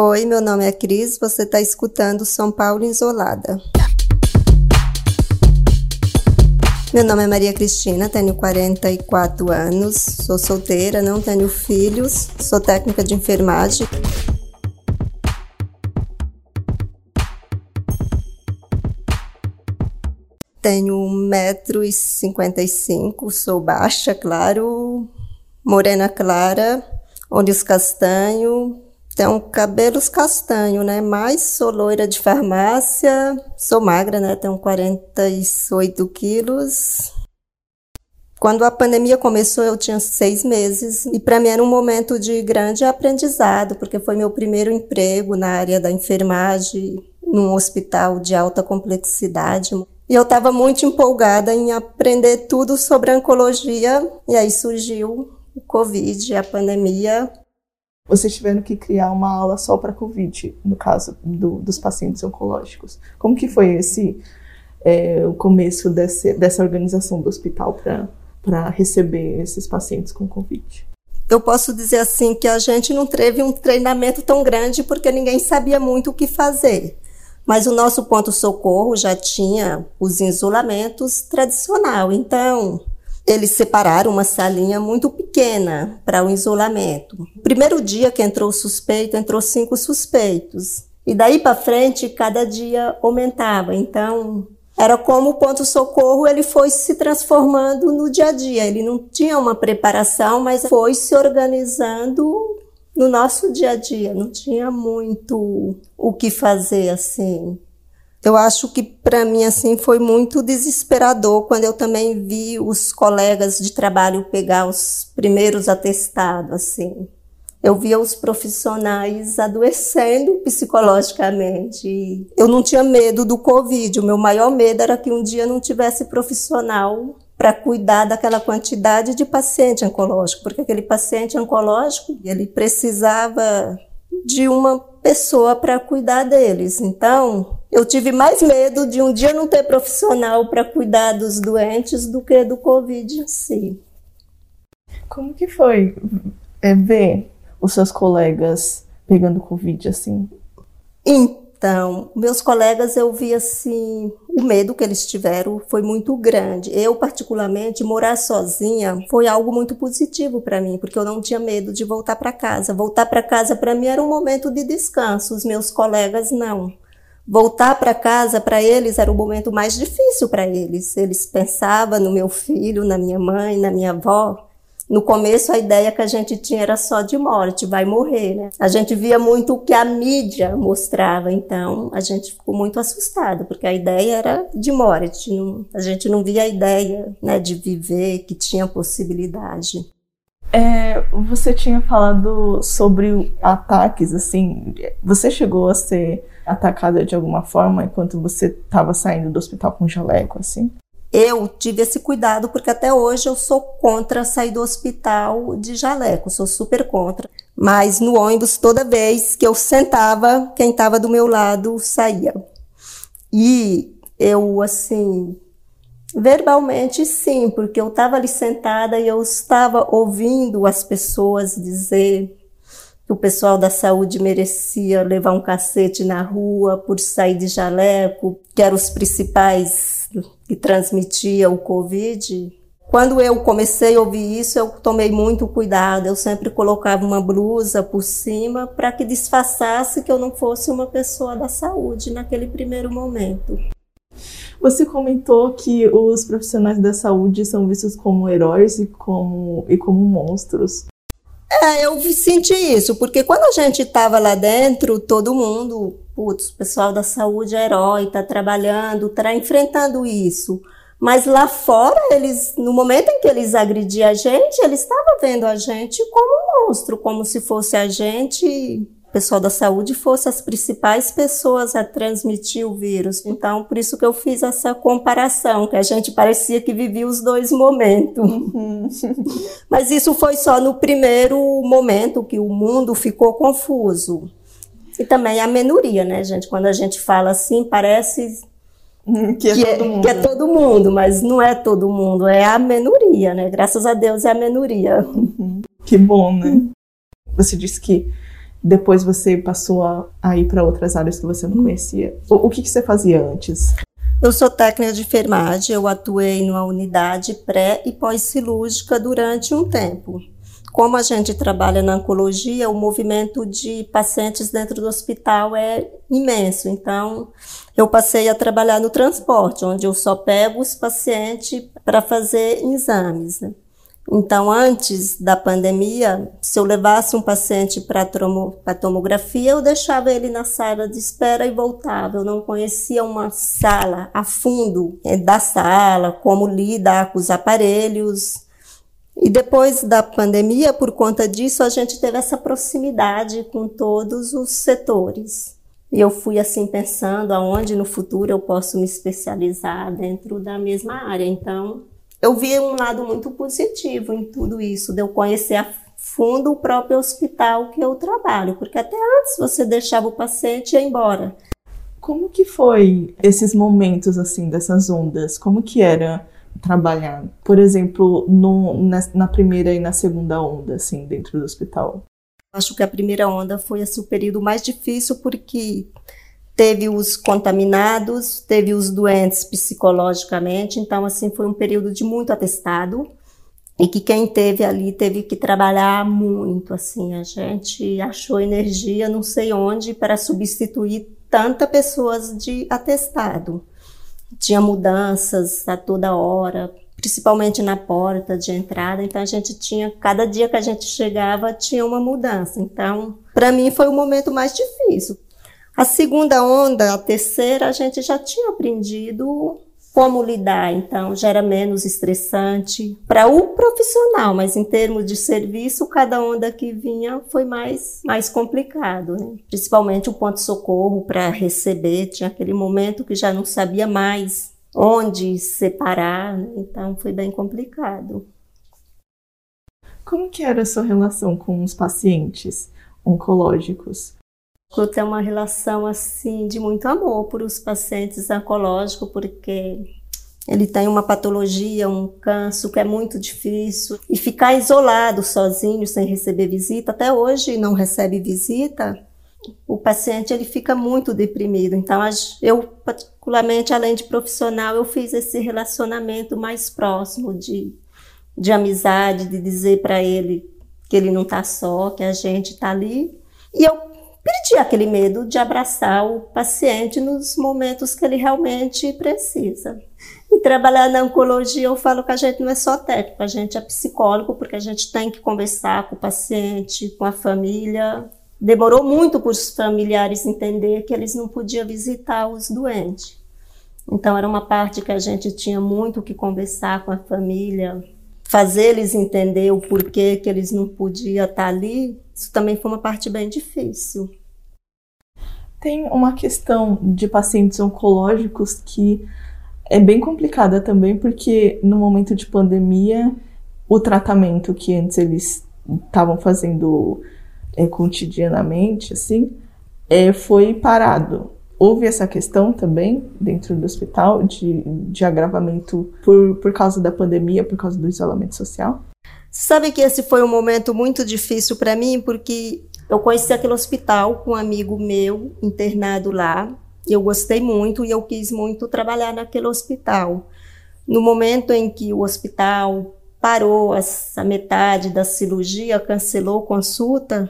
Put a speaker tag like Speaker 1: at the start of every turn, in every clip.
Speaker 1: Oi, meu nome é Cris, você está escutando São Paulo Isolada. Meu nome é Maria Cristina, tenho 44 anos, sou solteira, não tenho filhos, sou técnica de enfermagem. Tenho 1,55m, sou baixa, claro, morena clara, olhos castanho, tenho cabelos castanho, né? Mas sou loira de farmácia, sou magra, né? Tenho 48 quilos. Quando a pandemia começou, eu tinha seis meses e para mim era um momento de grande aprendizado, porque foi meu primeiro emprego na área da enfermagem, num hospital de alta complexidade. E eu estava muito empolgada em aprender tudo sobre oncologia, e aí surgiu o Covid, a pandemia.
Speaker 2: Vocês tiveram que criar uma aula só para Covid, no caso do, dos pacientes oncológicos. Como que foi esse é, o começo desse, dessa organização do hospital para receber esses pacientes com Covid?
Speaker 1: Eu posso dizer assim que a gente não teve um treinamento tão grande porque ninguém sabia muito o que fazer. Mas o nosso ponto-socorro já tinha os isolamentos tradicional. Então, eles separaram uma salinha muito pequena para o isolamento. Primeiro dia que entrou o suspeito, entrou cinco suspeitos. E daí para frente, cada dia aumentava. Então, era como o ponto-socorro ele foi se transformando no dia a dia. Ele não tinha uma preparação, mas foi se organizando no nosso dia a dia, não tinha muito o que fazer assim. Eu acho que para mim assim foi muito desesperador quando eu também vi os colegas de trabalho pegar os primeiros atestados assim. Eu via os profissionais adoecendo psicologicamente. Eu não tinha medo do Covid. O meu maior medo era que um dia não tivesse profissional para cuidar daquela quantidade de paciente oncológico, porque aquele paciente oncológico, ele precisava de uma pessoa para cuidar deles. Então, eu tive mais medo de um dia não ter profissional para cuidar dos doentes do que do Covid em si.
Speaker 2: Como que foi é, ver os seus colegas pegando Covid assim?
Speaker 1: Então, então, meus colegas, eu vi assim, o medo que eles tiveram foi muito grande. Eu, particularmente, morar sozinha foi algo muito positivo para mim, porque eu não tinha medo de voltar para casa. Voltar para casa para mim era um momento de descanso, os meus colegas não. Voltar para casa para eles era o momento mais difícil para eles. Eles pensavam no meu filho, na minha mãe, na minha avó, no começo, a ideia que a gente tinha era só de morte, vai morrer, né? A gente via muito o que a mídia mostrava, então a gente ficou muito assustado, porque a ideia era de morte, a gente não via a ideia né, de viver, que tinha possibilidade.
Speaker 2: É, você tinha falado sobre ataques, assim, você chegou a ser atacada de alguma forma enquanto você estava saindo do hospital com jaleco, assim?
Speaker 1: Eu tive esse cuidado porque até hoje eu sou contra sair do hospital de jaleco, sou super contra. Mas no ônibus, toda vez que eu sentava, quem estava do meu lado saía. E eu, assim, verbalmente sim, porque eu estava ali sentada e eu estava ouvindo as pessoas dizer que o pessoal da saúde merecia levar um cacete na rua por sair de jaleco, que eram os principais que transmitia o Covid, quando eu comecei a ouvir isso, eu tomei muito cuidado. Eu sempre colocava uma blusa por cima para que disfarçasse que eu não fosse uma pessoa da saúde naquele primeiro momento.
Speaker 2: Você comentou que os profissionais da saúde são vistos como heróis e como, e como monstros.
Speaker 1: É, eu senti isso, porque quando a gente estava lá dentro, todo mundo, putz, o pessoal da saúde é herói, está trabalhando, está enfrentando isso. Mas lá fora, eles, no momento em que eles agrediam a gente, eles estavam vendo a gente como um monstro, como se fosse a gente o pessoal da saúde fosse as principais pessoas a transmitir o vírus. Então, por isso que eu fiz essa comparação, que a gente parecia que vivia os dois momentos. Uhum. Mas isso foi só no primeiro momento que o mundo ficou confuso. E também a menoria, né, gente? Quando a gente fala assim, parece
Speaker 2: que é, que, é,
Speaker 1: que é, todo mundo, mas não é todo mundo, é a menoria, né? Graças a Deus é a menoria.
Speaker 2: Uhum. Que bom, né? Você disse que depois você passou a, a ir para outras áreas que você não conhecia. O, o que, que você fazia antes?
Speaker 1: Eu sou técnica de enfermagem, eu atuei numa unidade pré e pós-cirúrgica durante um tempo. Como a gente trabalha na oncologia, o movimento de pacientes dentro do hospital é imenso. Então, eu passei a trabalhar no transporte, onde eu só pego os pacientes para fazer exames. Né? Então, antes da pandemia, se eu levasse um paciente para a tomografia, eu deixava ele na sala de espera e voltava. Eu não conhecia uma sala a fundo é, da sala, como lidar com os aparelhos. E depois da pandemia, por conta disso, a gente teve essa proximidade com todos os setores. E eu fui assim pensando aonde no futuro eu posso me especializar dentro da mesma área. Então, eu vi um lado muito positivo em tudo isso, de eu conhecer a fundo o próprio hospital que eu trabalho, porque até antes você deixava o paciente ir embora.
Speaker 2: Como que foi esses momentos assim dessas ondas? Como que era trabalhar, por exemplo, no, na, na primeira e na segunda onda assim dentro do hospital?
Speaker 1: Acho que a primeira onda foi assim, o período mais difícil porque teve os contaminados, teve os doentes psicologicamente, então assim foi um período de muito atestado e que quem teve ali teve que trabalhar muito, assim, a gente achou energia não sei onde para substituir tanta pessoas de atestado. Tinha mudanças a toda hora, principalmente na porta de entrada, então a gente tinha, cada dia que a gente chegava tinha uma mudança. Então, para mim foi o momento mais difícil, a segunda onda, a terceira, a gente já tinha aprendido como lidar, então já era menos estressante para o profissional, mas em termos de serviço, cada onda que vinha foi mais, mais complicado, né? principalmente o ponto-socorro para receber, tinha aquele momento que já não sabia mais onde separar, né? então foi bem complicado.
Speaker 2: Como que era a sua relação com os pacientes oncológicos?
Speaker 1: Eu tenho uma relação assim de muito amor por os pacientes oncológicos, porque ele tem uma patologia, um câncer que é muito difícil e ficar isolado, sozinho, sem receber visita, até hoje não recebe visita, o paciente ele fica muito deprimido. Então eu particularmente, além de profissional, eu fiz esse relacionamento mais próximo de de amizade, de dizer para ele que ele não está só, que a gente está ali. E eu perdi aquele medo de abraçar o paciente nos momentos que ele realmente precisa. E trabalhar na oncologia, eu falo que a gente não é só técnico, a gente é psicólogo, porque a gente tem que conversar com o paciente, com a família. Demorou muito para os familiares entender que eles não podiam visitar os doentes. Então, era uma parte que a gente tinha muito que conversar com a família, fazer eles entender o porquê que eles não podiam estar ali, isso também foi uma parte bem difícil.
Speaker 2: Tem uma questão de pacientes oncológicos que é bem complicada também, porque no momento de pandemia, o tratamento que antes eles estavam fazendo é, cotidianamente, assim, é, foi parado. Houve essa questão também dentro do hospital de, de agravamento por, por causa da pandemia, por causa do isolamento social?
Speaker 1: Sabe que esse foi um momento muito difícil para mim, porque eu conheci aquele hospital com um amigo meu internado lá. Eu gostei muito e eu quis muito trabalhar naquele hospital. No momento em que o hospital parou essa metade da cirurgia, cancelou consulta,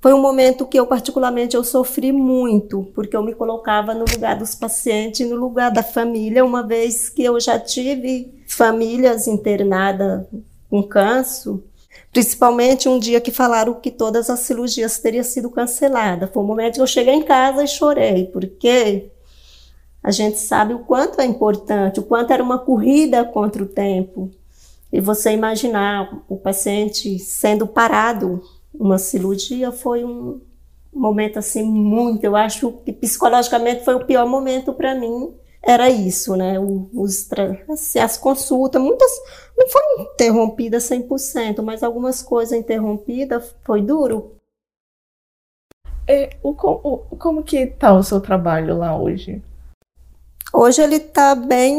Speaker 1: foi um momento que eu particularmente eu sofri muito, porque eu me colocava no lugar dos pacientes, no lugar da família, uma vez que eu já tive famílias internadas com câncer, principalmente um dia que falaram que todas as cirurgias teriam sido canceladas. Foi o momento que eu cheguei em casa e chorei, porque a gente sabe o quanto é importante, o quanto era uma corrida contra o tempo. E você imaginar o paciente sendo parado uma cirurgia foi um momento assim muito, eu acho que psicologicamente foi o pior momento para mim. Era isso, né? Os, assim, as consultas, muitas não foram interrompidas 100%, mas algumas coisas interrompidas foi duro.
Speaker 2: É, o, o, como que tá o seu trabalho lá hoje?
Speaker 1: Hoje ele tá bem,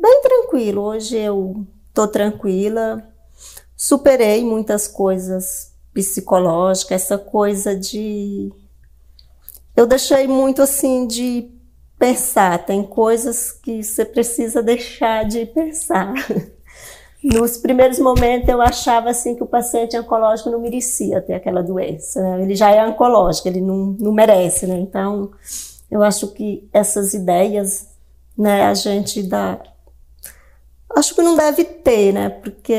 Speaker 1: bem tranquilo. Hoje eu tô tranquila, superei muitas coisas psicológica, essa coisa de. Eu deixei muito assim de pensar, tem coisas que você precisa deixar de pensar. Nos primeiros momentos eu achava assim que o paciente oncológico não merecia ter aquela doença, né? ele já é oncológico, ele não, não merece, né? Então eu acho que essas ideias, né, a gente dá, acho que não deve ter, né? Porque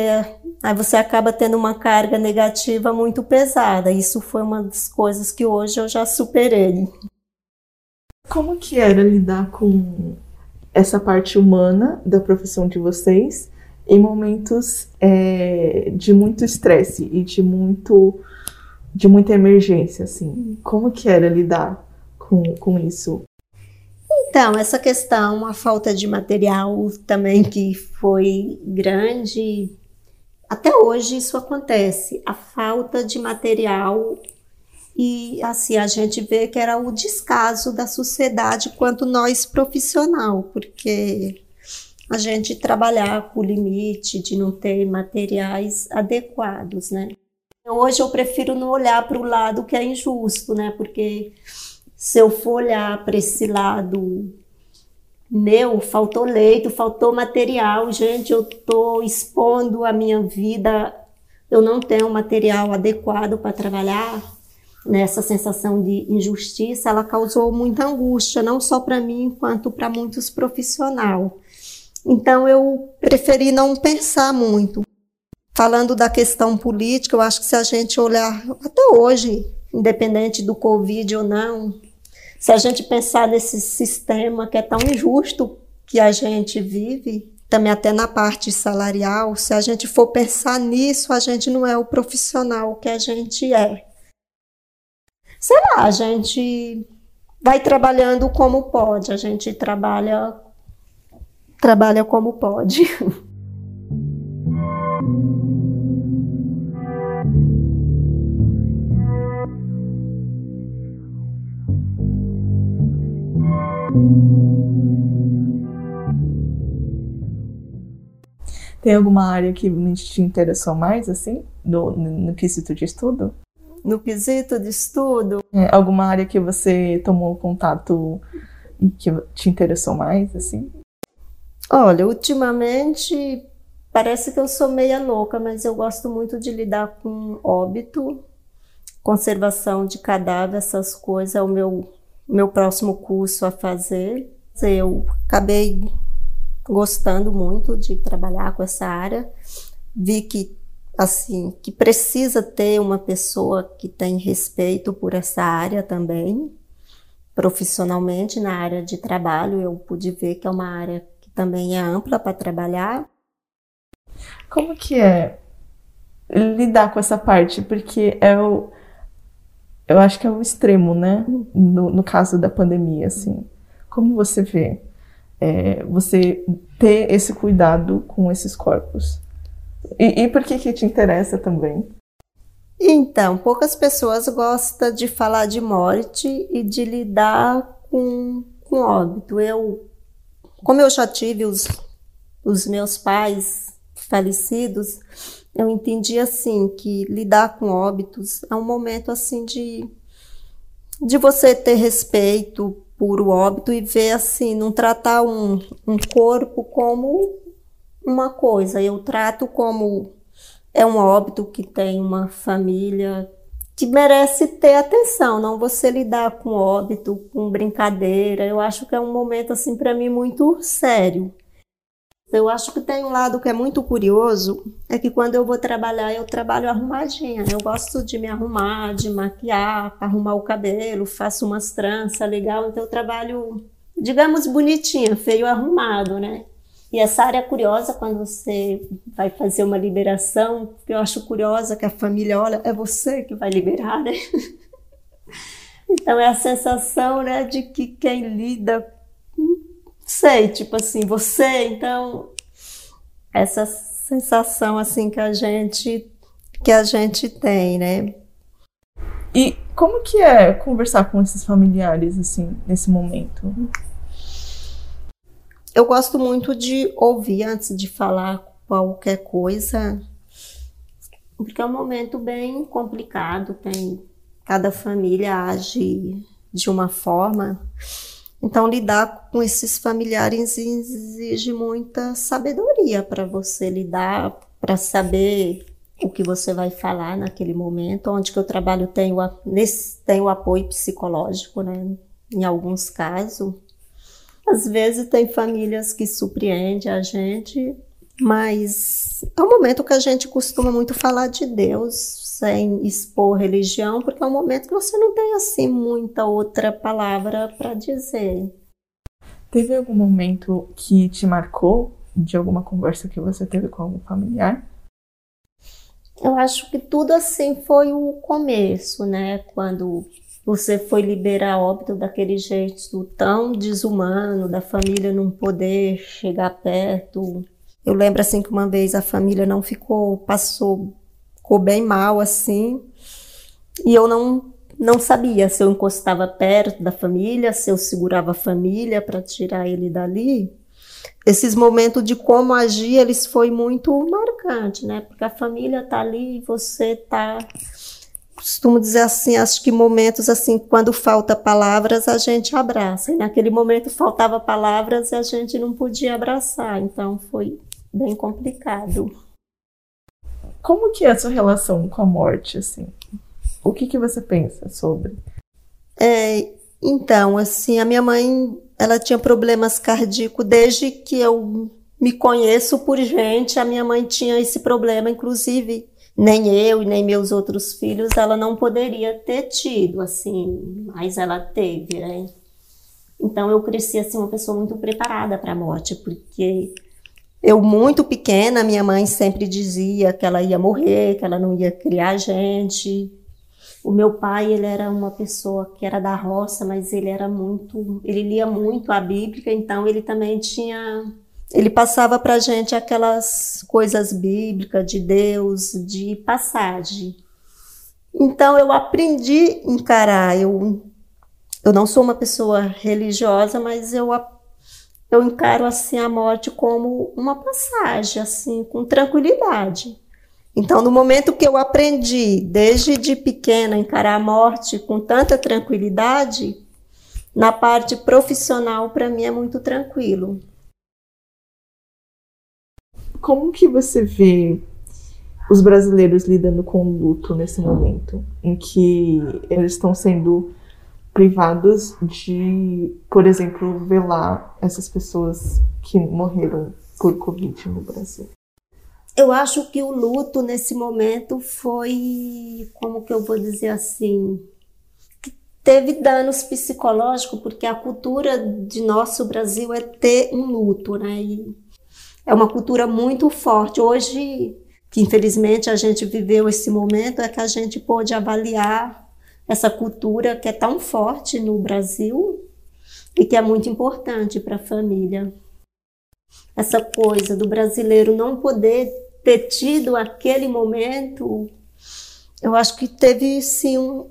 Speaker 1: aí você acaba tendo uma carga negativa muito pesada. Isso foi uma das coisas que hoje eu já superei.
Speaker 2: Como que era lidar com essa parte humana da profissão de vocês em momentos é, de muito estresse e de muito de muita emergência, assim. Como que era lidar com, com isso?
Speaker 1: Então, essa questão, a falta de material também que foi grande, até hoje isso acontece. A falta de material e assim a gente vê que era o descaso da sociedade quanto nós profissional, porque a gente trabalhar com o limite de não ter materiais adequados, né? Hoje eu prefiro não olhar para o lado que é injusto, né? Porque se eu for olhar para esse lado meu, faltou leito, faltou material, gente, eu estou expondo a minha vida, eu não tenho material adequado para trabalhar. Nessa sensação de injustiça, ela causou muita angústia, não só para mim, quanto para muitos profissionais. Então eu preferi não pensar muito. Falando da questão política, eu acho que se a gente olhar até hoje, independente do Covid ou não, se a gente pensar nesse sistema que é tão injusto que a gente vive, também até na parte salarial, se a gente for pensar nisso, a gente não é o profissional que a gente é. Sei lá, a gente vai trabalhando como pode, a gente trabalha trabalha como pode.
Speaker 2: Tem alguma área que te interessou mais, assim, no, no quesito de estudo?
Speaker 1: No quesito de estudo?
Speaker 2: É, alguma área que você tomou contato e que te interessou mais, assim?
Speaker 1: Olha, ultimamente parece que eu sou meia louca, mas eu gosto muito de lidar com óbito, conservação de cadáver, essas coisas, é o meu, meu próximo curso a fazer. Eu acabei gostando muito de trabalhar com essa área. Vi que assim, que precisa ter uma pessoa que tem respeito por essa área também. Profissionalmente na área de trabalho, eu pude ver que é uma área também é ampla para trabalhar.
Speaker 2: Como que é lidar com essa parte? Porque é o, eu acho que é o extremo, né? No, no caso da pandemia, assim. Como você vê é, você ter esse cuidado com esses corpos? E, e por que que te interessa também?
Speaker 1: Então, poucas pessoas gostam de falar de morte e de lidar com, com óbito. Eu como eu já tive os, os meus pais falecidos, eu entendi assim que lidar com óbitos é um momento assim de de você ter respeito por o óbito e ver assim, não tratar um, um corpo como uma coisa. Eu trato como é um óbito que tem uma família que merece ter atenção, não você lidar com óbito, com brincadeira. Eu acho que é um momento assim para mim muito sério. Eu acho que tem um lado que é muito curioso, é que quando eu vou trabalhar, eu trabalho arrumadinha. Eu gosto de me arrumar, de maquiar, arrumar o cabelo, faço umas tranças legal, então eu trabalho, digamos, bonitinha, feio arrumado, né? E essa área é curiosa quando você vai fazer uma liberação, eu acho curiosa que a família olha, é você que vai liberar, né? Então é a sensação, né, de que quem lida, sei, tipo assim, você, então essa sensação assim que a gente que a gente tem, né?
Speaker 2: E como que é conversar com esses familiares assim nesse momento?
Speaker 1: Eu gosto muito de ouvir antes de falar qualquer coisa. porque é um momento bem complicado, tem cada família age de uma forma. Então lidar com esses familiares exige muita sabedoria para você lidar, para saber o que você vai falar naquele momento. Onde que eu trabalho tem o, nesse, apoio psicológico, né? Em alguns casos. Às vezes tem famílias que surpreendem a gente, mas é um momento que a gente costuma muito falar de Deus, sem expor religião, porque é um momento que você não tem assim muita outra palavra para dizer.
Speaker 2: Teve algum momento que te marcou de alguma conversa que você teve com algum familiar?
Speaker 1: Eu acho que tudo assim foi o começo, né? Quando você foi liberar óbito daquele jeito tão desumano, da família não poder chegar perto. Eu lembro assim que uma vez a família não ficou, passou, ficou bem mal assim, e eu não não sabia se eu encostava perto da família, se eu segurava a família para tirar ele dali esses momentos de como agir, eles foi muito marcante, né? Porque a família tá ali e você tá costumo dizer assim, acho que momentos assim, quando falta palavras, a gente abraça. E naquele momento faltava palavras e a gente não podia abraçar, então foi bem complicado.
Speaker 2: Como que é a sua relação com a morte, assim? O que que você pensa sobre?
Speaker 1: É, então, assim, a minha mãe ela tinha problemas cardíacos desde que eu me conheço por gente. A minha mãe tinha esse problema, inclusive nem eu e nem meus outros filhos, ela não poderia ter tido, assim, mas ela teve, né? Então eu cresci assim uma pessoa muito preparada para a morte, porque eu muito pequena, minha mãe sempre dizia que ela ia morrer, que ela não ia criar gente. O meu pai, ele era uma pessoa que era da roça, mas ele era muito, ele lia muito a Bíblia, então ele também tinha, ele passava para gente aquelas coisas bíblicas de Deus, de passagem. Então eu aprendi a encarar, eu, eu não sou uma pessoa religiosa, mas eu eu encaro assim a morte como uma passagem, assim, com tranquilidade. Então, no momento que eu aprendi, desde de pequena, encarar a morte com tanta tranquilidade, na parte profissional, para mim é muito tranquilo.
Speaker 2: Como que você vê os brasileiros lidando com o luto nesse momento, em que eles estão sendo privados de, por exemplo, velar essas pessoas que morreram por Covid no Brasil?
Speaker 1: eu acho que o luto nesse momento foi, como que eu vou dizer assim, teve danos psicológicos, porque a cultura de nosso Brasil é ter um luto, né? E é uma cultura muito forte. Hoje, que infelizmente a gente viveu esse momento, é que a gente pôde avaliar essa cultura que é tão forte no Brasil e que é muito importante para a família. Essa coisa do brasileiro não poder ter tido aquele momento, eu acho que teve sim, um,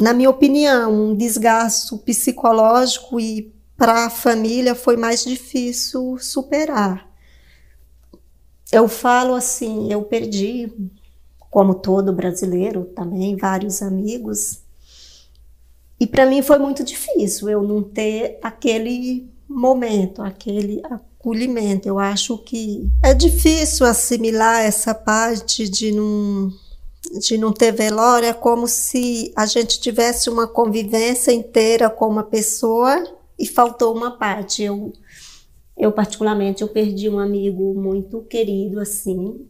Speaker 1: na minha opinião, um desgaste psicológico e para a família foi mais difícil superar. Eu falo assim, eu perdi, como todo brasileiro também, vários amigos. E para mim foi muito difícil eu não ter aquele momento, aquele acolhimento. Eu acho que é difícil assimilar essa parte de não, de não ter velório, é como se a gente tivesse uma convivência inteira com uma pessoa e faltou uma parte. Eu, eu particularmente, eu perdi um amigo muito querido, assim,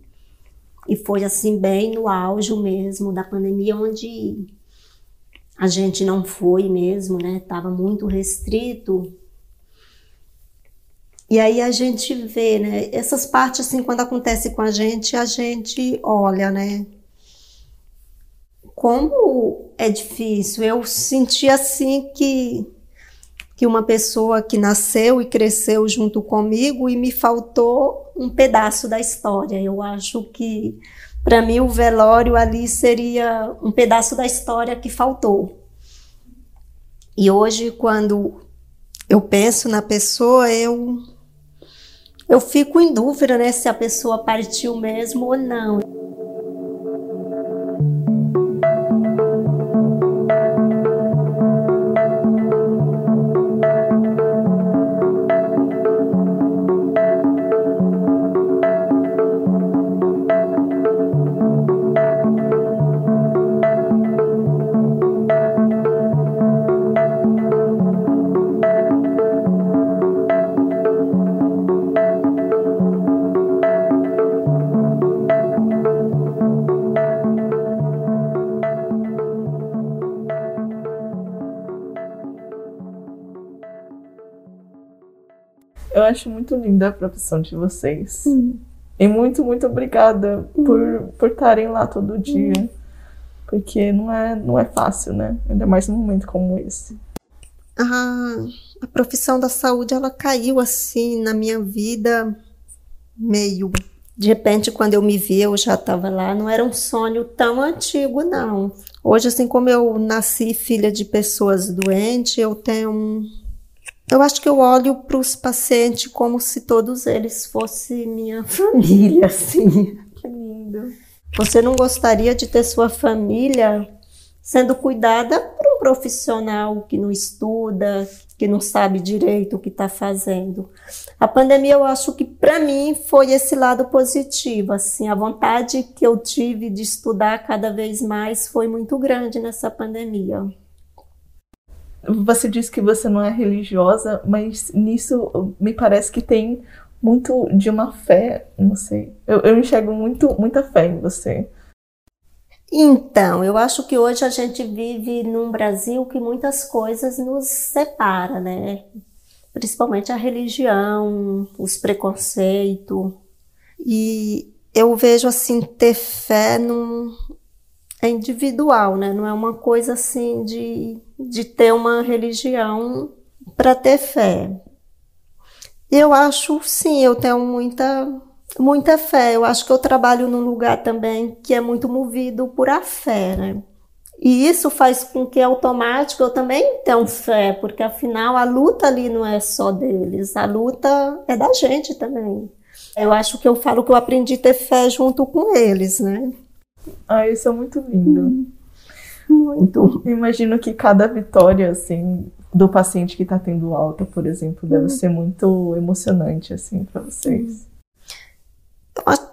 Speaker 1: e foi assim bem no auge mesmo da pandemia, onde a gente não foi mesmo, né? Tava muito restrito e aí a gente vê, né? Essas partes, assim, quando acontece com a gente, a gente olha, né? Como é difícil. Eu senti assim que que uma pessoa que nasceu e cresceu junto comigo e me faltou um pedaço da história. Eu acho que para mim o velório ali seria um pedaço da história que faltou. E hoje quando eu penso na pessoa, eu eu fico em dúvida né, se a pessoa partiu mesmo ou não.
Speaker 2: Acho muito linda a profissão de vocês. Hum. E muito, muito obrigada por por estarem lá todo dia. Hum. Porque não é, não é fácil, né? Ainda mais num momento como esse.
Speaker 1: A, a profissão da saúde, ela caiu assim na minha vida meio de repente, quando eu me vi, eu já estava lá. Não era um sonho tão antigo, não. Hoje, assim como eu nasci filha de pessoas doentes, eu tenho um... Eu acho que eu olho para os pacientes como se todos eles fossem minha família, assim. Que lindo. Você não gostaria de ter sua família sendo cuidada por um profissional que não estuda, que não sabe direito o que está fazendo. A pandemia, eu acho que para mim foi esse lado positivo, assim, a vontade que eu tive de estudar cada vez mais foi muito grande nessa pandemia.
Speaker 2: Você disse que você não é religiosa, mas nisso me parece que tem muito de uma fé, não sei. Eu, eu enxergo muito, muita fé em você.
Speaker 1: Então, eu acho que hoje a gente vive num Brasil que muitas coisas nos separa, né? Principalmente a religião, os preconceitos. E eu vejo assim ter fé num, é individual, né? Não é uma coisa assim de, de ter uma religião para ter fé. Eu acho, sim, eu tenho muita muita fé. Eu acho que eu trabalho num lugar também que é muito movido por a fé, né? E isso faz com que automático eu também tenha fé, porque afinal a luta ali não é só deles, a luta é da gente também. Eu acho que eu falo que eu aprendi a ter fé junto com eles, né?
Speaker 2: Ah, isso é muito lindo. Muito. Imagino que cada vitória, assim, do paciente que está tendo alta, por exemplo, deve hum. ser muito emocionante, assim, para vocês.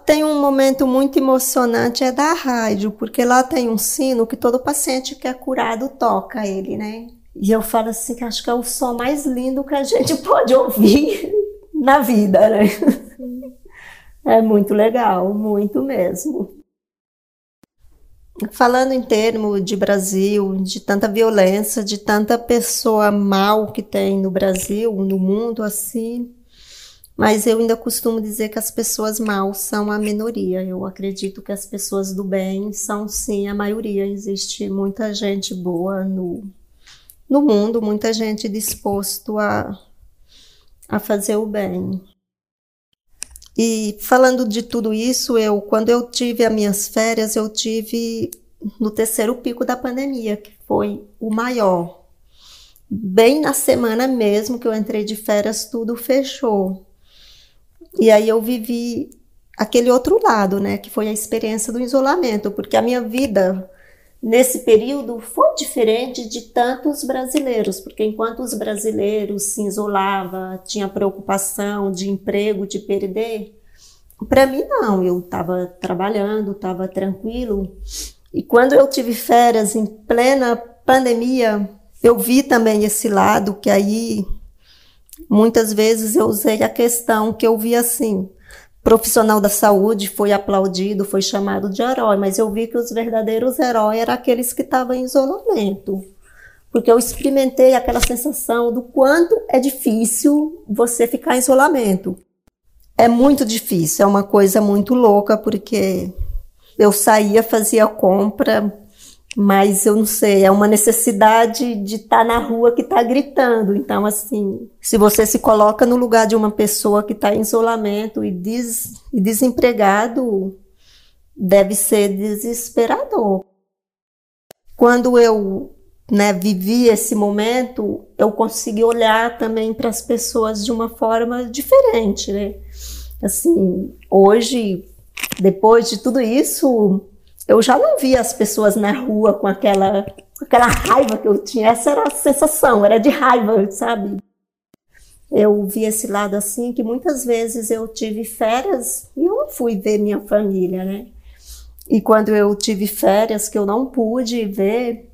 Speaker 1: Tem um momento muito emocionante, é da rádio, porque lá tem um sino que todo paciente que é curado toca ele, né? E eu falo assim que acho que é o som mais lindo que a gente pode ouvir na vida, né? É muito legal, muito mesmo. Falando em termos de Brasil, de tanta violência, de tanta pessoa mal que tem no Brasil, no mundo assim, mas eu ainda costumo dizer que as pessoas mal são a minoria. Eu acredito que as pessoas do bem são sim a maioria. Existe muita gente boa no, no mundo, muita gente disposto a, a fazer o bem. E falando de tudo isso, eu quando eu tive as minhas férias, eu tive no terceiro pico da pandemia, que foi o maior. Bem na semana mesmo que eu entrei de férias, tudo fechou. E aí eu vivi aquele outro lado, né, que foi a experiência do isolamento, porque a minha vida nesse período foi diferente de tantos brasileiros, porque enquanto os brasileiros se isolavam, tinha preocupação de emprego, de perder, para mim não, eu estava trabalhando, estava tranquilo. E quando eu tive férias em plena pandemia, eu vi também esse lado que aí Muitas vezes eu usei a questão que eu vi assim: profissional da saúde foi aplaudido, foi chamado de herói, mas eu vi que os verdadeiros heróis eram aqueles que estavam em isolamento. Porque eu experimentei aquela sensação do quanto é difícil você ficar em isolamento. É muito difícil, é uma coisa muito louca, porque eu saía, fazia compra, mas eu não sei, é uma necessidade de estar tá na rua que está gritando. Então, assim, se você se coloca no lugar de uma pessoa que está em isolamento e, des, e desempregado, deve ser desesperador. Quando eu né, vivi esse momento, eu consegui olhar também para as pessoas de uma forma diferente, né? Assim, hoje, depois de tudo isso, eu já não via as pessoas na rua com aquela, aquela raiva que eu tinha. Essa era a sensação, era de raiva, sabe? Eu vi esse lado assim, que muitas vezes eu tive férias e eu não fui ver minha família, né? E quando eu tive férias que eu não pude ver,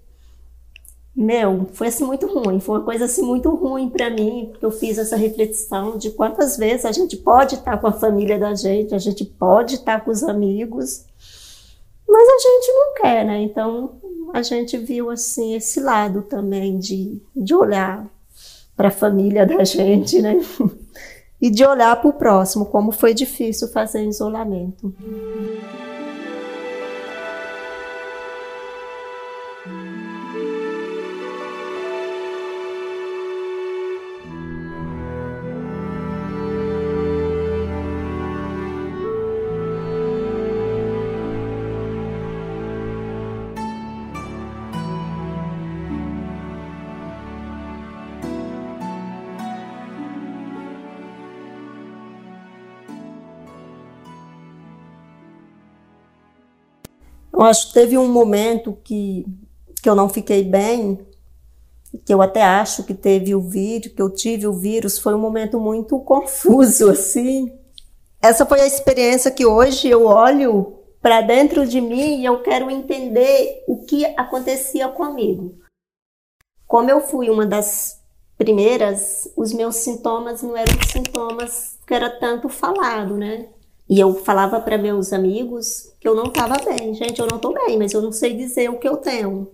Speaker 1: meu, foi assim muito ruim, foi uma coisa assim muito ruim para mim, porque eu fiz essa reflexão de quantas vezes a gente pode estar com a família da gente, a gente pode estar com os amigos, mas a gente não quer, né? Então a gente viu assim esse lado também de, de olhar para a família da gente, né? e de olhar para o próximo, como foi difícil fazer isolamento. Eu acho que teve um momento que, que eu não fiquei bem, que eu até acho que teve o vírus, que eu tive o vírus, foi um momento muito confuso, assim. Essa foi a experiência que hoje eu olho para dentro de mim e eu quero entender o que acontecia comigo. Como eu fui uma das primeiras, os meus sintomas não eram sintomas que era tanto falado, né? E eu falava para meus amigos que eu não estava bem. Gente, eu não estou bem, mas eu não sei dizer o que eu tenho.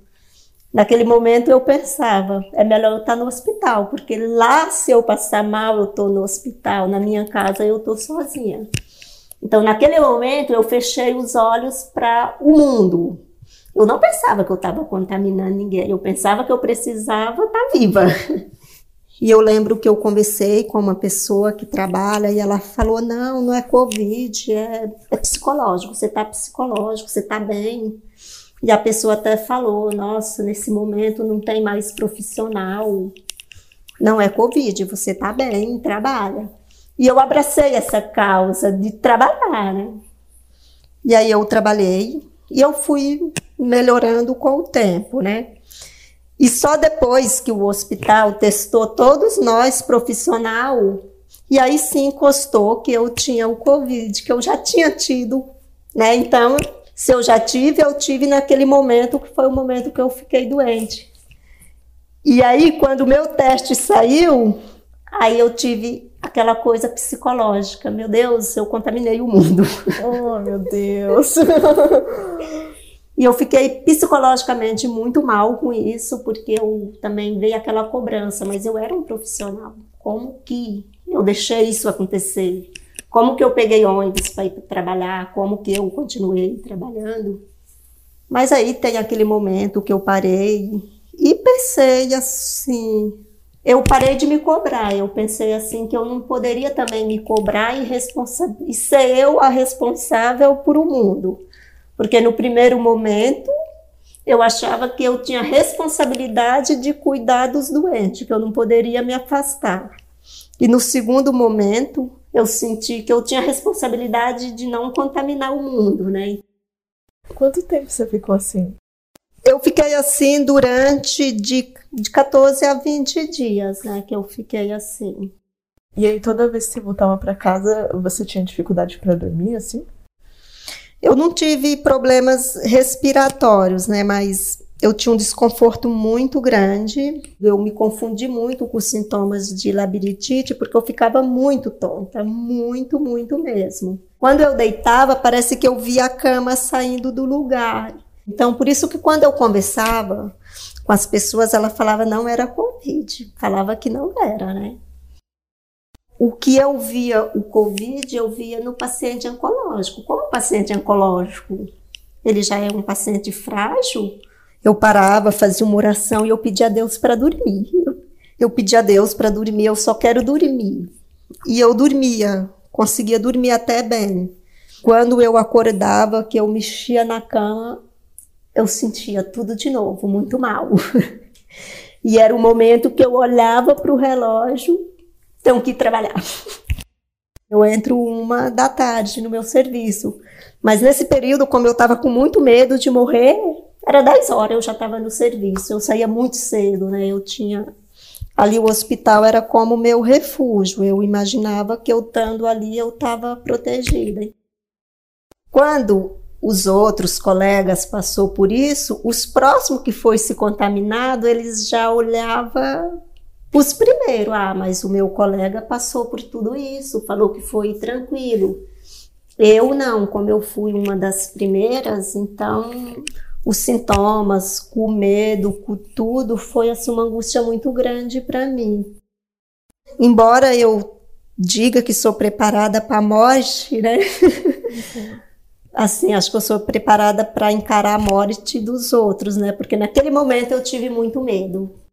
Speaker 1: Naquele momento eu pensava, é melhor eu estar no hospital, porque lá se eu passar mal, eu estou no hospital, na minha casa eu estou sozinha. Então, naquele momento eu fechei os olhos para o mundo. Eu não pensava que eu estava contaminando ninguém, eu pensava que eu precisava estar viva. E eu lembro que eu conversei com uma pessoa que trabalha e ela falou: não, não é Covid, é, é psicológico, você está psicológico, você está bem. E a pessoa até falou: nossa, nesse momento não tem mais profissional, não é Covid, você está bem, trabalha. E eu abracei essa causa de trabalhar, né? E aí eu trabalhei e eu fui melhorando com o tempo, né? E só depois que o hospital testou todos nós profissional, e aí sim encostou que eu tinha o Covid, que eu já tinha tido, né? Então, se eu já tive, eu tive naquele momento que foi o momento que eu fiquei doente. E aí, quando o meu teste saiu, aí eu tive aquela coisa psicológica. Meu Deus, eu contaminei o mundo.
Speaker 2: Oh, meu Deus.
Speaker 1: E eu fiquei psicologicamente muito mal com isso, porque eu também veio aquela cobrança, mas eu era um profissional. Como que eu deixei isso acontecer? Como que eu peguei ônibus para ir trabalhar? Como que eu continuei trabalhando? Mas aí tem aquele momento que eu parei e pensei assim, eu parei de me cobrar. Eu pensei assim que eu não poderia também me cobrar e, e ser eu a responsável por o mundo. Porque no primeiro momento eu achava que eu tinha responsabilidade de cuidar dos doentes, que eu não poderia me afastar. E no segundo momento eu senti que eu tinha responsabilidade de não contaminar o mundo, né?
Speaker 2: Quanto tempo você ficou assim?
Speaker 1: Eu fiquei assim durante de, de 14 a 20 dias, né? Que eu fiquei assim.
Speaker 2: E aí toda vez que você voltava para casa, você tinha dificuldade para dormir, assim?
Speaker 1: Eu não tive problemas respiratórios, né? Mas eu tinha um desconforto muito grande. Eu me confundi muito com os sintomas de labirintite, porque eu ficava muito tonta, muito, muito mesmo. Quando eu deitava, parece que eu via a cama saindo do lugar. Então, por isso que quando eu conversava com as pessoas, ela falava não era Covid, falava que não era, né? O que eu via o Covid, eu via no paciente oncológico. Como paciente oncológico, ele já é um paciente frágil, eu parava, fazia uma oração e eu pedia a Deus para dormir. Eu, eu pedia a Deus para dormir, eu só quero dormir. E eu dormia, conseguia dormir até bem. Quando eu acordava, que eu mexia na cama, eu sentia tudo de novo, muito mal. e era o momento que eu olhava para o relógio tenho que trabalhar. Eu entro uma da tarde no meu serviço. Mas nesse período, como eu estava com muito medo de morrer, era 10 horas, eu já estava no serviço. Eu saía muito cedo, né? Eu tinha. Ali o hospital era como meu refúgio. Eu imaginava que eu estando ali eu estava protegida. Quando os outros colegas passou por isso, os próximos que foi se contaminado, eles já olhava os primeiros, ah, mas o meu colega passou por tudo isso, falou que foi tranquilo. Eu não, como eu fui uma das primeiras, então os sintomas, com medo, com tudo, foi assim, uma angústia muito grande para mim. Embora eu diga que sou preparada para a morte, né? Uhum. assim, acho que eu sou preparada para encarar a morte dos outros, né? Porque naquele momento eu tive muito medo.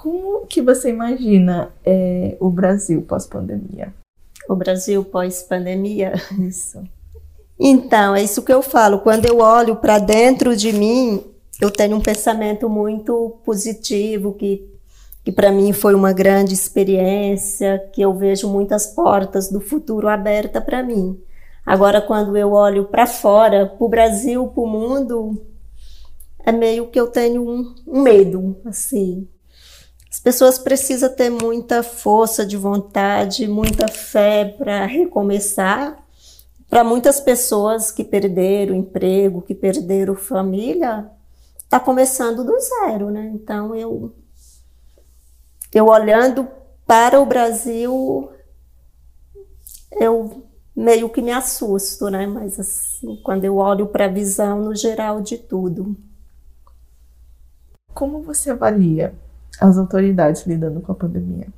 Speaker 2: Como que você imagina é, o Brasil pós-pandemia?
Speaker 1: O Brasil pós-pandemia? Isso. Então, é isso que eu falo. Quando eu olho para dentro de mim, eu tenho um pensamento muito positivo, que, que para mim foi uma grande experiência, que eu vejo muitas portas do futuro abertas para mim. Agora, quando eu olho para fora, para o Brasil, para o mundo, é meio que eu tenho um, um medo, assim. As pessoas precisam ter muita força de vontade, muita fé para recomeçar. Para muitas pessoas que perderam emprego, que perderam família, está começando do zero, né? Então eu eu olhando para o Brasil, eu meio que me assusto, né? Mas assim, quando eu olho para a visão no geral de tudo.
Speaker 2: Como você avalia as autoridades lidando com a pandemia?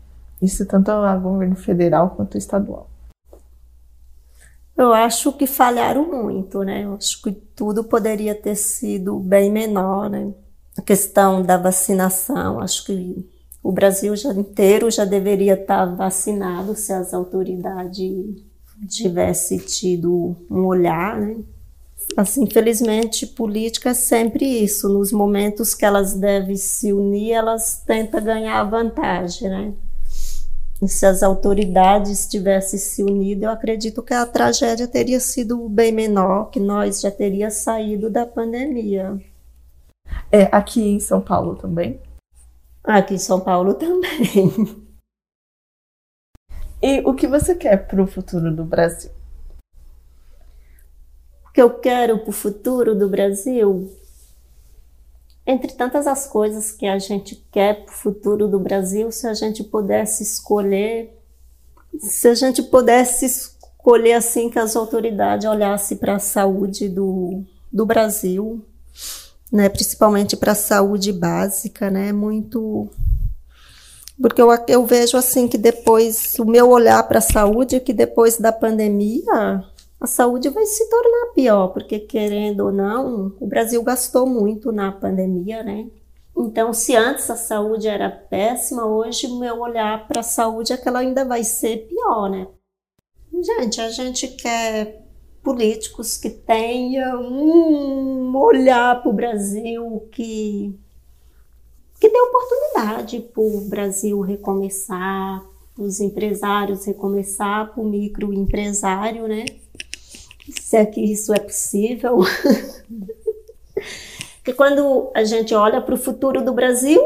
Speaker 2: Isso tanto ao governo federal quanto estadual.
Speaker 1: Eu acho que falharam muito, né? Eu acho que tudo poderia ter sido bem menor, né? A questão da vacinação, acho que o Brasil já inteiro já deveria estar vacinado se as autoridades tivessem tido um olhar, né? Assim, infelizmente, política é sempre isso. Nos momentos que elas devem se unir, elas tentam ganhar vantagem, né? se as autoridades tivessem se unido, eu acredito que a tragédia teria sido bem menor, que nós já teríamos saído da pandemia.
Speaker 2: É, aqui em São Paulo também?
Speaker 1: Aqui em São Paulo também.
Speaker 2: E o que você quer para o futuro do Brasil?
Speaker 1: Que eu quero para o futuro do Brasil? Entre tantas as coisas que a gente quer para o futuro do Brasil, se a gente pudesse escolher, se a gente pudesse escolher assim que as autoridades olhassem para a saúde do, do Brasil, né, principalmente para a saúde básica, né, muito porque eu, eu vejo assim que depois o meu olhar para a saúde é que depois da pandemia a saúde vai se tornar pior, porque querendo ou não, o Brasil gastou muito na pandemia, né? Então, se antes a saúde era péssima, hoje o meu olhar para a saúde é que ela ainda vai ser pior, né? Gente, a gente quer políticos que tenham um olhar para o Brasil que que dê oportunidade para o Brasil recomeçar, para os empresários recomeçar, para o microempresário, né? Se é que isso é possível. Porque quando a gente olha para o futuro do Brasil,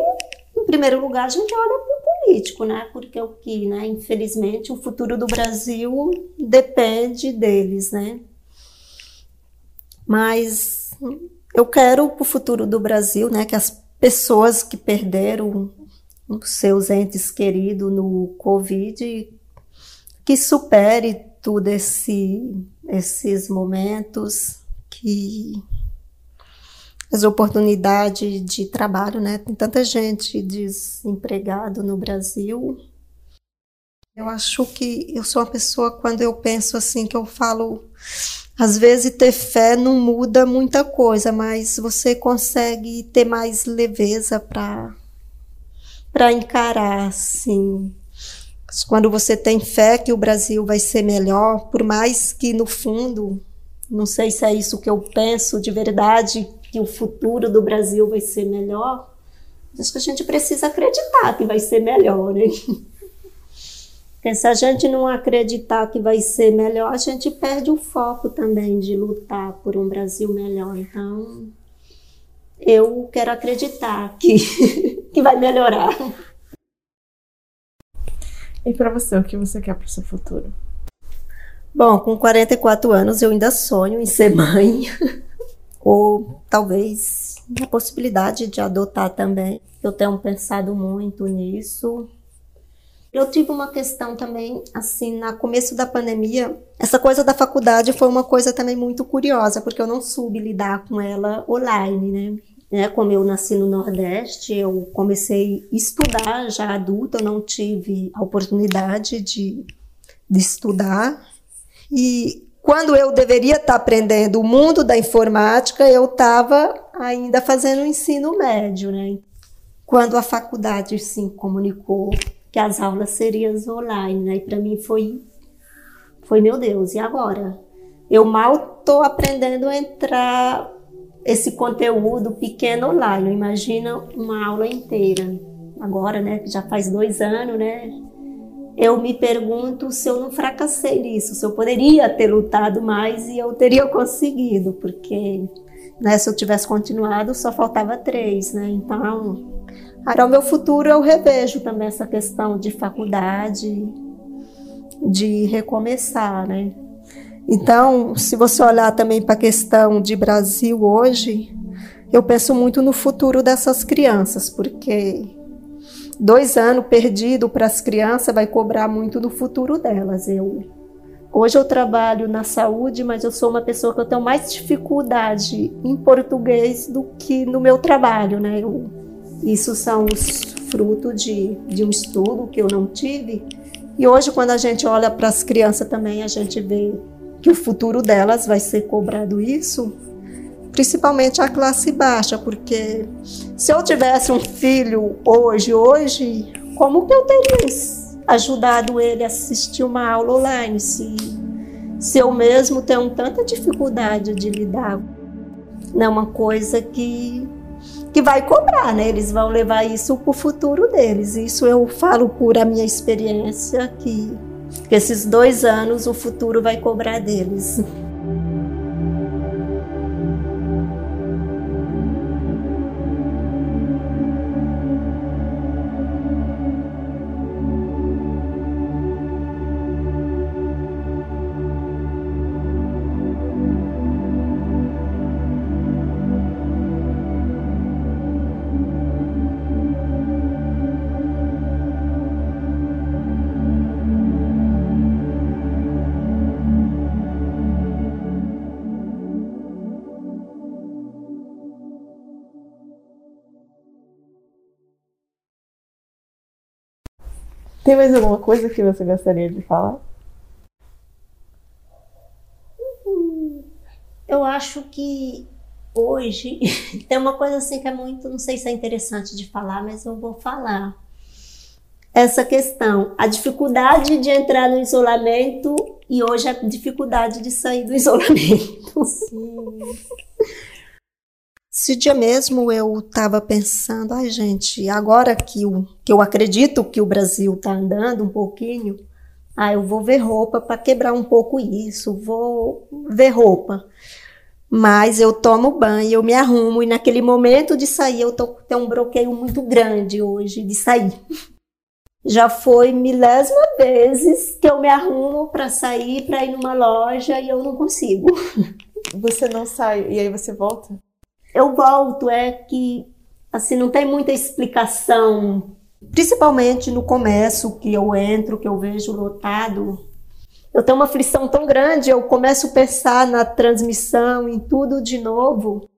Speaker 1: em primeiro lugar a gente olha para o político, né? Porque o que, né? Infelizmente, o futuro do Brasil depende deles, né? Mas eu quero para o futuro do Brasil, né? Que as pessoas que perderam os seus entes queridos no Covid que supere tudo esse, esses momentos que as oportunidades de trabalho, né? Tem tanta gente desempregado no Brasil. Eu acho que eu sou uma pessoa quando eu penso assim que eu falo às vezes ter fé não muda muita coisa, mas você consegue ter mais leveza para para encarar assim quando você tem fé que o Brasil vai ser melhor, por mais que no fundo, não sei se é isso que eu penso de verdade, que o futuro do Brasil vai ser melhor, acho que a gente precisa acreditar que vai ser melhor, né? Porque se a gente não acreditar que vai ser melhor, a gente perde o foco também de lutar por um Brasil melhor. Então, eu quero acreditar que, que vai melhorar.
Speaker 2: E para você, o que você quer para o seu futuro?
Speaker 1: Bom, com 44 anos eu ainda sonho em ser mãe, ou talvez a possibilidade de adotar também. Eu tenho pensado muito nisso. Eu tive uma questão também, assim, no começo da pandemia, essa coisa da faculdade foi uma coisa também muito curiosa, porque eu não soube lidar com ela online, né? Né, como eu nasci no Nordeste, eu comecei a estudar já adulta, eu não tive a oportunidade de, de estudar. E quando eu deveria estar aprendendo o mundo da informática, eu estava ainda fazendo o ensino médio, né? Quando a faculdade se comunicou que as aulas seriam online, né? E para mim foi, foi meu Deus, e agora? Eu mal estou aprendendo a entrar esse conteúdo pequeno online. Imagina uma aula inteira. Agora, né, já faz dois anos, né? Eu me pergunto se eu não fracassei nisso, se eu poderia ter lutado mais e eu teria conseguido, porque né, se eu tivesse continuado só faltava três, né? Então, para o meu futuro eu revejo também essa questão de faculdade, de recomeçar, né? Então, se você olhar também para a questão de Brasil hoje, eu penso muito no futuro dessas crianças, porque dois anos perdido para as crianças vai cobrar muito no futuro delas. Eu hoje eu trabalho na saúde, mas eu sou uma pessoa que eu tenho mais dificuldade em português do que no meu trabalho, né? Eu, isso são os frutos de, de um estudo que eu não tive. E hoje, quando a gente olha para as crianças também, a gente vê que o futuro delas vai ser cobrado isso, principalmente a classe baixa, porque se eu tivesse um filho hoje, hoje, como que eu teria ajudado ele a assistir uma aula online se, se eu mesmo tenho tanta dificuldade de lidar? Não é uma coisa que que vai cobrar, né? Eles vão levar isso para o futuro deles. Isso eu falo por a minha experiência que esses dois anos o futuro vai cobrar deles.
Speaker 2: Tem mais alguma coisa que você gostaria de falar?
Speaker 1: Eu acho que hoje tem uma coisa assim que é muito, não sei se é interessante de falar, mas eu vou falar. Essa questão, a dificuldade de entrar no isolamento e hoje a dificuldade de sair do isolamento. Sim. Esse dia mesmo eu estava pensando, ai gente, agora que, que eu acredito que o Brasil está andando um pouquinho, ah, eu vou ver roupa para quebrar um pouco isso, vou ver roupa. Mas eu tomo banho, eu me arrumo e naquele momento de sair eu tô, um bloqueio muito grande hoje de sair. Já foi milésima vezes que eu me arrumo para sair, para ir numa loja e eu não consigo.
Speaker 2: Você não sai e aí você volta?
Speaker 1: Eu volto é que assim não tem muita explicação, principalmente no comércio que eu entro, que eu vejo lotado. Eu tenho uma aflição tão grande, eu começo a pensar na transmissão, em tudo de novo.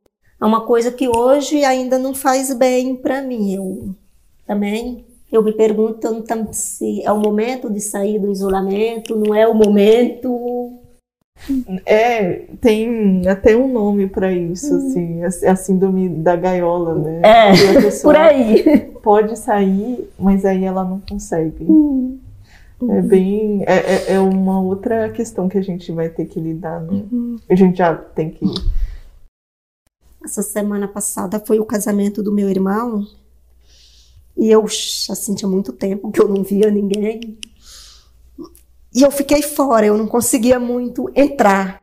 Speaker 1: É uma coisa que hoje ainda não faz bem para mim. Eu também eu me pergunto se é o momento de sair do isolamento, não é o momento.
Speaker 2: É, tem até um nome para isso, hum. assim, é a síndrome da gaiola, né?
Speaker 1: É, por aí.
Speaker 2: Pode sair, mas aí ela não consegue. Hum. É bem. É, é, é, uma outra questão que a gente vai ter que lidar, né? Uhum. A gente já tem que.
Speaker 1: Essa semana passada foi o casamento do meu irmão. E eu, assim, tinha muito tempo que eu não via ninguém. E eu fiquei fora, eu não conseguia muito entrar.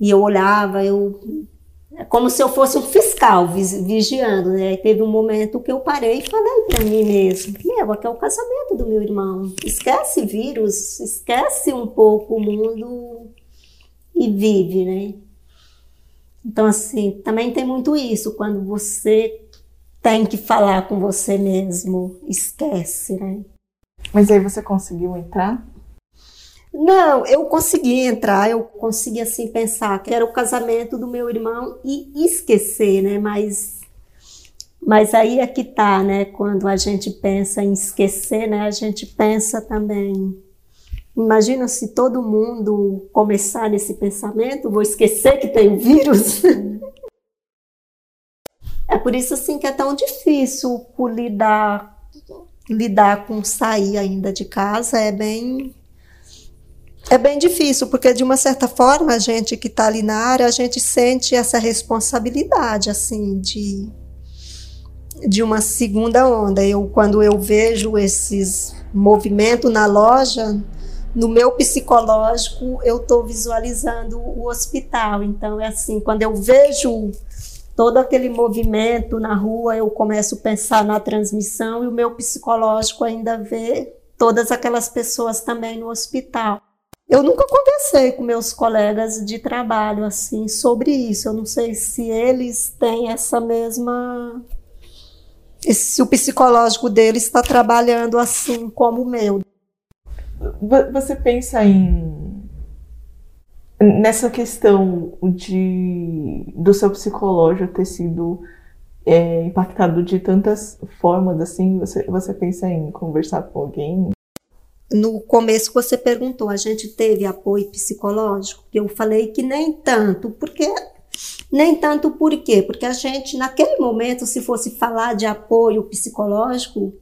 Speaker 1: E eu olhava, eu é como se eu fosse um fiscal vigiando, né? E teve um momento que eu parei e falei para mim mesmo: Meu, aqui é o casamento do meu irmão. Esquece vírus, esquece um pouco o mundo e vive, né? Então, assim, também tem muito isso, quando você tem que falar com você mesmo, esquece, né?
Speaker 2: Mas aí você conseguiu entrar?
Speaker 1: Não, eu consegui entrar, eu consegui assim pensar que era o casamento do meu irmão e esquecer, né? Mas Mas aí é que tá, né? Quando a gente pensa em esquecer, né? A gente pensa também. Imagina se todo mundo começar nesse pensamento, vou esquecer que tem vírus. é por isso assim que é tão difícil lidar lidar com sair ainda de casa é bem é bem difícil, porque de uma certa forma a gente que está ali na área, a gente sente essa responsabilidade, assim, de, de uma segunda onda. Eu, quando eu vejo esses movimentos na loja, no meu psicológico, eu estou visualizando o hospital. Então, é assim, quando eu vejo todo aquele movimento na rua, eu começo a pensar na transmissão e o meu psicológico ainda vê todas aquelas pessoas também no hospital. Eu nunca conversei com meus colegas de trabalho assim sobre isso. Eu não sei se eles têm essa mesma se o psicológico deles está trabalhando assim como o meu.
Speaker 2: Você pensa em nessa questão de do seu psicológico ter sido é, impactado de tantas formas assim, você, você pensa em conversar com alguém?
Speaker 1: No começo você perguntou, a gente teve apoio psicológico? Eu falei que nem tanto, porque nem tanto por quê? Porque a gente, naquele momento, se fosse falar de apoio psicológico,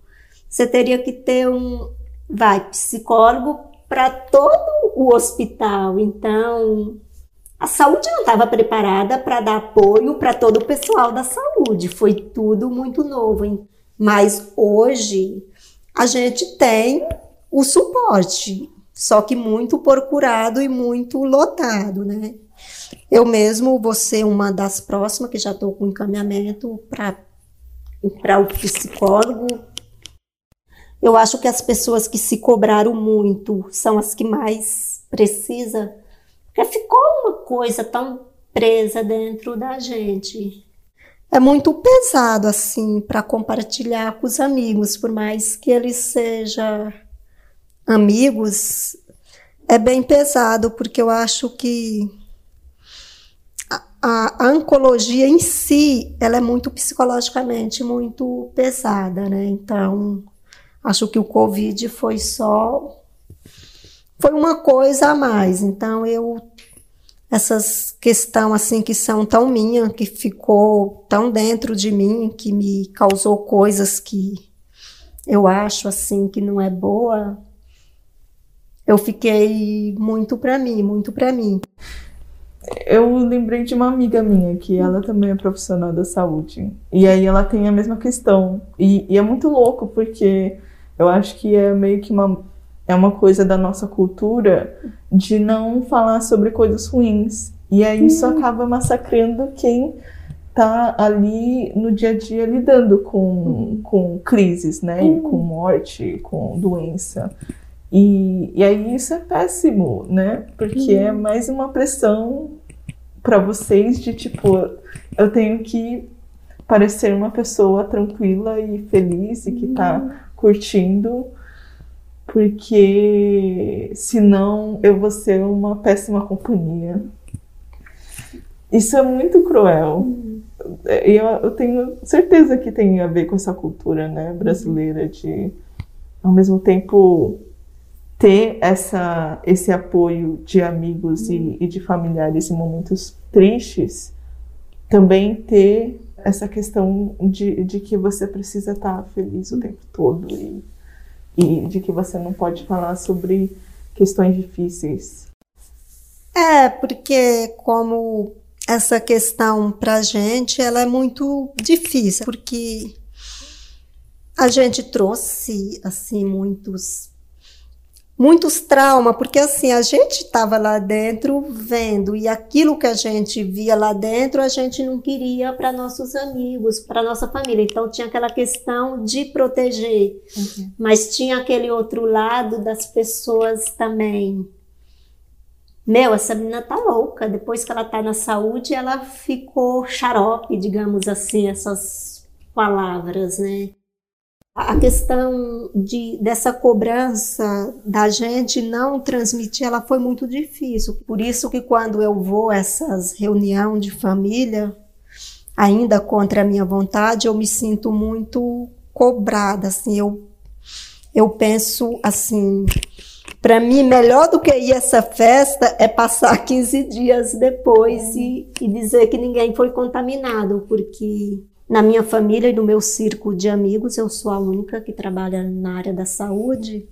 Speaker 1: você teria que ter um, vai, psicólogo para todo o hospital. Então, a saúde não estava preparada para dar apoio para todo o pessoal da saúde. Foi tudo muito novo. Hein? Mas hoje a gente tem o suporte, só que muito procurado e muito lotado, né? Eu mesmo vou ser uma das próximas, que já estou com encaminhamento para o psicólogo. Eu acho que as pessoas que se cobraram muito são as que mais precisam, porque ficou uma coisa tão presa dentro da gente. É muito pesado, assim, para compartilhar com os amigos, por mais que ele seja amigos é bem pesado, porque eu acho que a, a, oncologia em si, ela é muito psicologicamente muito pesada, né? Então, acho que o Covid foi só foi uma coisa a mais. Então, eu essas questões assim que são tão minha, que ficou tão dentro de mim, que me causou coisas que eu acho assim que não é boa, eu fiquei muito para mim, muito para mim.
Speaker 2: Eu lembrei de uma amiga minha que ela também é profissional da saúde. E aí ela tem a mesma questão. E, e é muito louco porque eu acho que é meio que uma é uma coisa da nossa cultura de não falar sobre coisas ruins. E aí isso acaba massacrando quem tá ali no dia a dia lidando com, com crises, né? Com morte, com doença. E, e aí isso é péssimo, né? Porque é uhum. mais uma pressão para vocês de tipo, eu tenho que parecer uma pessoa tranquila e feliz e que tá uhum. curtindo, porque senão eu vou ser uma péssima companhia. Isso é muito cruel. Uhum. E eu, eu tenho certeza que tem a ver com essa cultura, né, brasileira de ao mesmo tempo ter essa, esse apoio de amigos e, e de familiares em momentos tristes, também ter essa questão de, de que você precisa estar feliz o tempo todo e, e de que você não pode falar sobre questões difíceis.
Speaker 1: É, porque como essa questão para gente ela é muito difícil, porque a gente trouxe assim muitos muitos traumas, porque assim, a gente estava lá dentro vendo, e aquilo que a gente via lá dentro, a gente não queria para nossos amigos, para nossa família. Então tinha aquela questão de proteger, uhum. mas tinha aquele outro lado das pessoas também. Meu, essa menina tá louca. Depois que ela tá na saúde, ela ficou xarope, digamos assim, essas palavras, né? A questão de, dessa cobrança da gente não transmitir, ela foi muito difícil. Por isso que quando eu vou a essas reuniões de família, ainda contra a minha vontade, eu me sinto muito cobrada, assim, eu, eu penso assim, para mim, melhor do que ir essa festa é passar 15 dias depois e, e dizer que ninguém foi contaminado, porque na minha família e no meu círculo de amigos, eu sou a única que trabalha na área da saúde.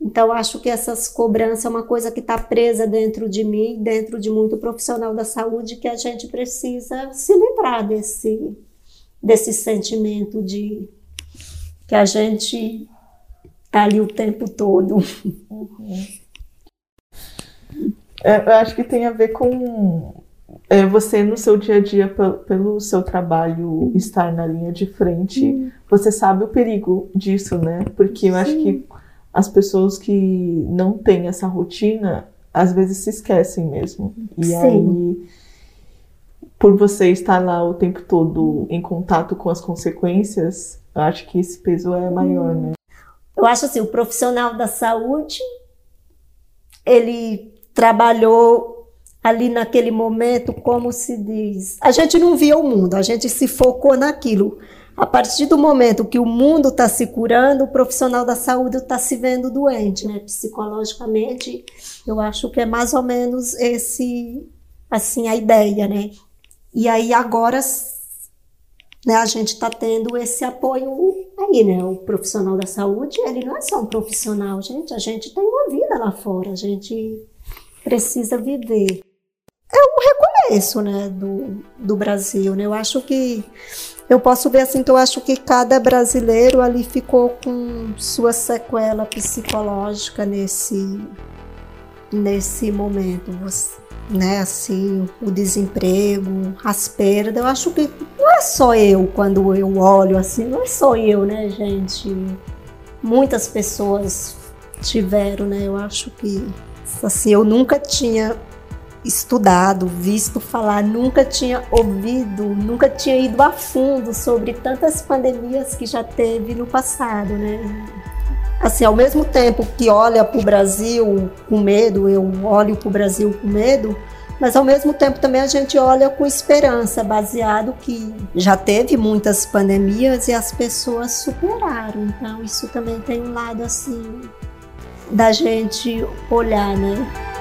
Speaker 1: Então, acho que essas cobranças é uma coisa que está presa dentro de mim, dentro de muito profissional da saúde, que a gente precisa se livrar desse, desse sentimento de que a gente está ali o tempo todo. Uhum.
Speaker 2: É, eu acho que tem a ver com é, você no seu dia a dia, pelo seu trabalho estar na linha de frente, uhum. você sabe o perigo disso, né? Porque eu Sim. acho que as pessoas que não têm essa rotina, às vezes se esquecem mesmo. E Sim. aí, por você estar lá o tempo todo em contato com as consequências, eu acho que esse peso é maior, né?
Speaker 1: Eu acho assim, o profissional da saúde, ele trabalhou ali naquele momento, como se diz, a gente não via o mundo, a gente se focou naquilo. A partir do momento que o mundo está se curando, o profissional da saúde está se vendo doente, né? Psicologicamente, eu acho que é mais ou menos esse, assim, a ideia, né? E aí agora, né, a gente está tendo esse apoio aí, né? O profissional da saúde, ele não é só um profissional, gente. A gente tem uma vida lá fora, a gente precisa viver. É um recomeço, né, do, do Brasil, né? Eu acho que eu posso ver assim que eu acho que cada brasileiro ali ficou com sua sequela psicológica nesse nesse momento, né? Assim, o desemprego, as perdas. Eu acho que não é só eu quando eu olho assim, não é só eu, né, gente? Muitas pessoas tiveram, né? Eu acho que assim, eu nunca tinha estudado, visto falar, nunca tinha ouvido, nunca tinha ido a fundo sobre tantas pandemias que já teve no passado, né? Assim, ao mesmo tempo que olha para o Brasil com medo, eu olho para o Brasil com medo, mas ao mesmo tempo também a gente olha com esperança, baseado que já teve muitas pandemias e as pessoas superaram. Então isso também tem um lado assim da gente olhar, né?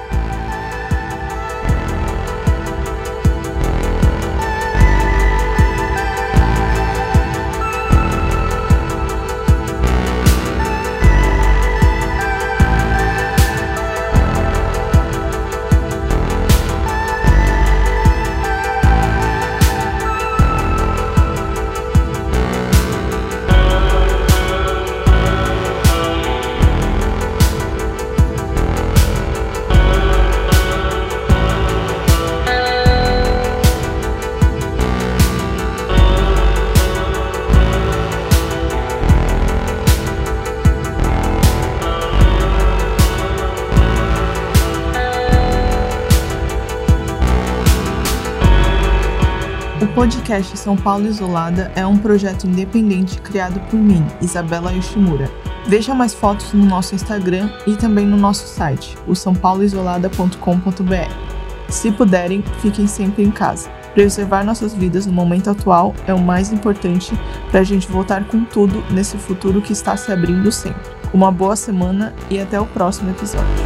Speaker 2: Podcast São Paulo Isolada é um projeto independente criado por mim, Isabela Yoshimura. Veja mais fotos no nosso Instagram e também no nosso site, o sãopauloisolada.com.br. Se puderem, fiquem sempre em casa. Preservar nossas vidas no momento atual é o mais importante para a gente voltar com tudo nesse futuro que está se abrindo sempre. Uma boa semana e até o próximo episódio.